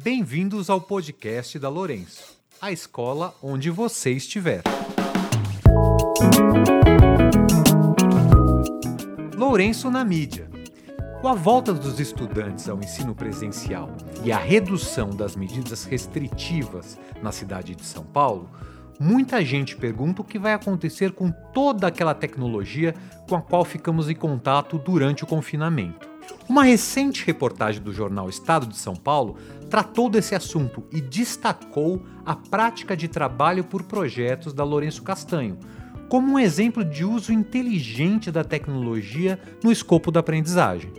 Bem-vindos ao podcast da Lourenço, a escola onde você estiver. Lourenço na mídia. Com a volta dos estudantes ao ensino presencial e a redução das medidas restritivas na cidade de São Paulo, muita gente pergunta o que vai acontecer com toda aquela tecnologia com a qual ficamos em contato durante o confinamento. Uma recente reportagem do jornal Estado de São Paulo tratou desse assunto e destacou a prática de trabalho por projetos da Lourenço Castanho, como um exemplo de uso inteligente da tecnologia no escopo da aprendizagem.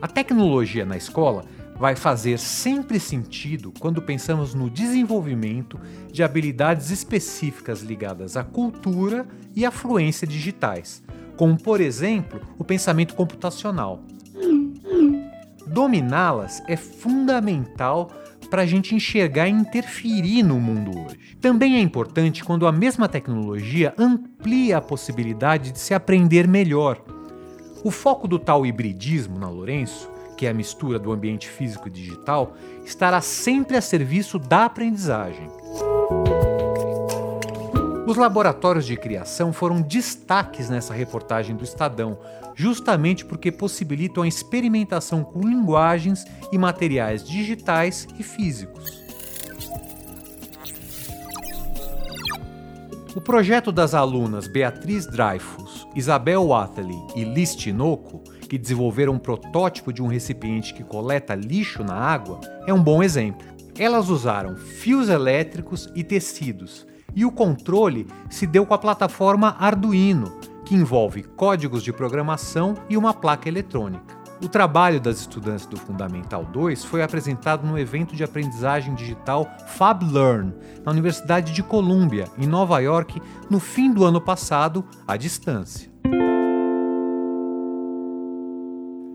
A tecnologia na escola vai fazer sempre sentido quando pensamos no desenvolvimento de habilidades específicas ligadas à cultura e à fluência digitais, como, por exemplo, o pensamento computacional. Dominá-las é fundamental para a gente enxergar e interferir no mundo hoje. Também é importante quando a mesma tecnologia amplia a possibilidade de se aprender melhor. O foco do tal hibridismo na Lourenço, que é a mistura do ambiente físico e digital, estará sempre a serviço da aprendizagem. Os laboratórios de criação foram destaques nessa reportagem do Estadão, justamente porque possibilitam a experimentação com linguagens e materiais digitais e físicos. O projeto das alunas Beatriz Dreyfus, Isabel Watley e Liz Tinoco, que desenvolveram um protótipo de um recipiente que coleta lixo na água, é um bom exemplo. Elas usaram fios elétricos e tecidos e o controle se deu com a plataforma Arduino, que envolve códigos de programação e uma placa eletrônica. O trabalho das estudantes do Fundamental 2 foi apresentado no evento de aprendizagem digital FabLearn, na Universidade de Columbia, em Nova York, no fim do ano passado, à distância.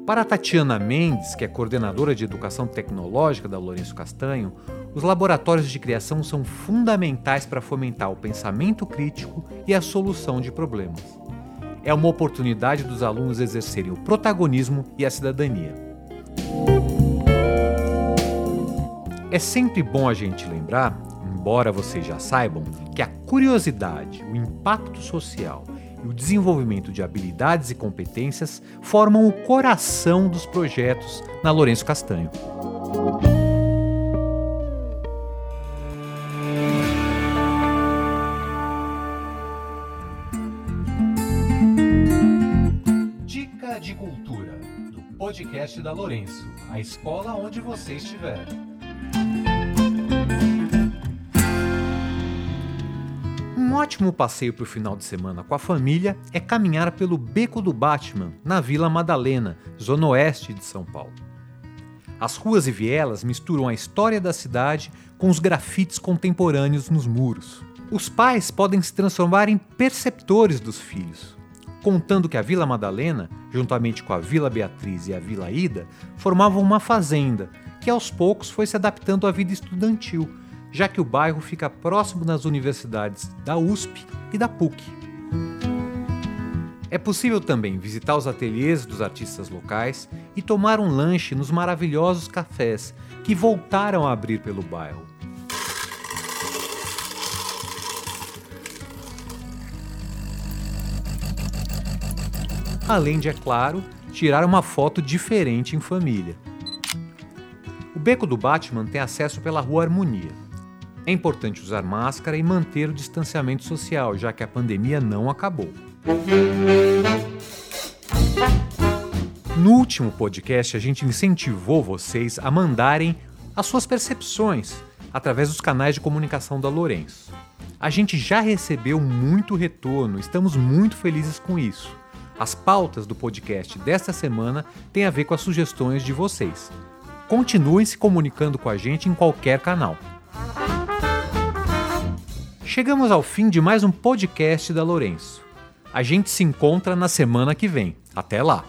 Para Tatiana Mendes, que é coordenadora de educação tecnológica da Lourenço Castanho, os laboratórios de criação são fundamentais para fomentar o pensamento crítico e a solução de problemas. É uma oportunidade dos alunos exercerem o protagonismo e a cidadania. É sempre bom a gente lembrar, embora vocês já saibam, que a curiosidade, o impacto social e o desenvolvimento de habilidades e competências formam o coração dos projetos na Lourenço Castanho. Dica de Cultura, do podcast da Lourenço, a escola onde você estiver. Ótimo passeio para o final de semana com a família é caminhar pelo Beco do Batman, na Vila Madalena, zona oeste de São Paulo. As ruas e vielas misturam a história da cidade com os grafites contemporâneos nos muros. Os pais podem se transformar em perceptores dos filhos, contando que a Vila Madalena, juntamente com a Vila Beatriz e a Vila Ida, formavam uma fazenda que aos poucos foi se adaptando à vida estudantil já que o bairro fica próximo das universidades da USP e da PUC. É possível também visitar os ateliês dos artistas locais e tomar um lanche nos maravilhosos cafés que voltaram a abrir pelo bairro. Além de, é claro, tirar uma foto diferente em família. O Beco do Batman tem acesso pela Rua Harmonia é importante usar máscara e manter o distanciamento social, já que a pandemia não acabou. No último podcast, a gente incentivou vocês a mandarem as suas percepções através dos canais de comunicação da Lourenço. A gente já recebeu muito retorno, estamos muito felizes com isso. As pautas do podcast desta semana têm a ver com as sugestões de vocês. Continuem se comunicando com a gente em qualquer canal. Chegamos ao fim de mais um podcast da Lourenço. A gente se encontra na semana que vem. Até lá!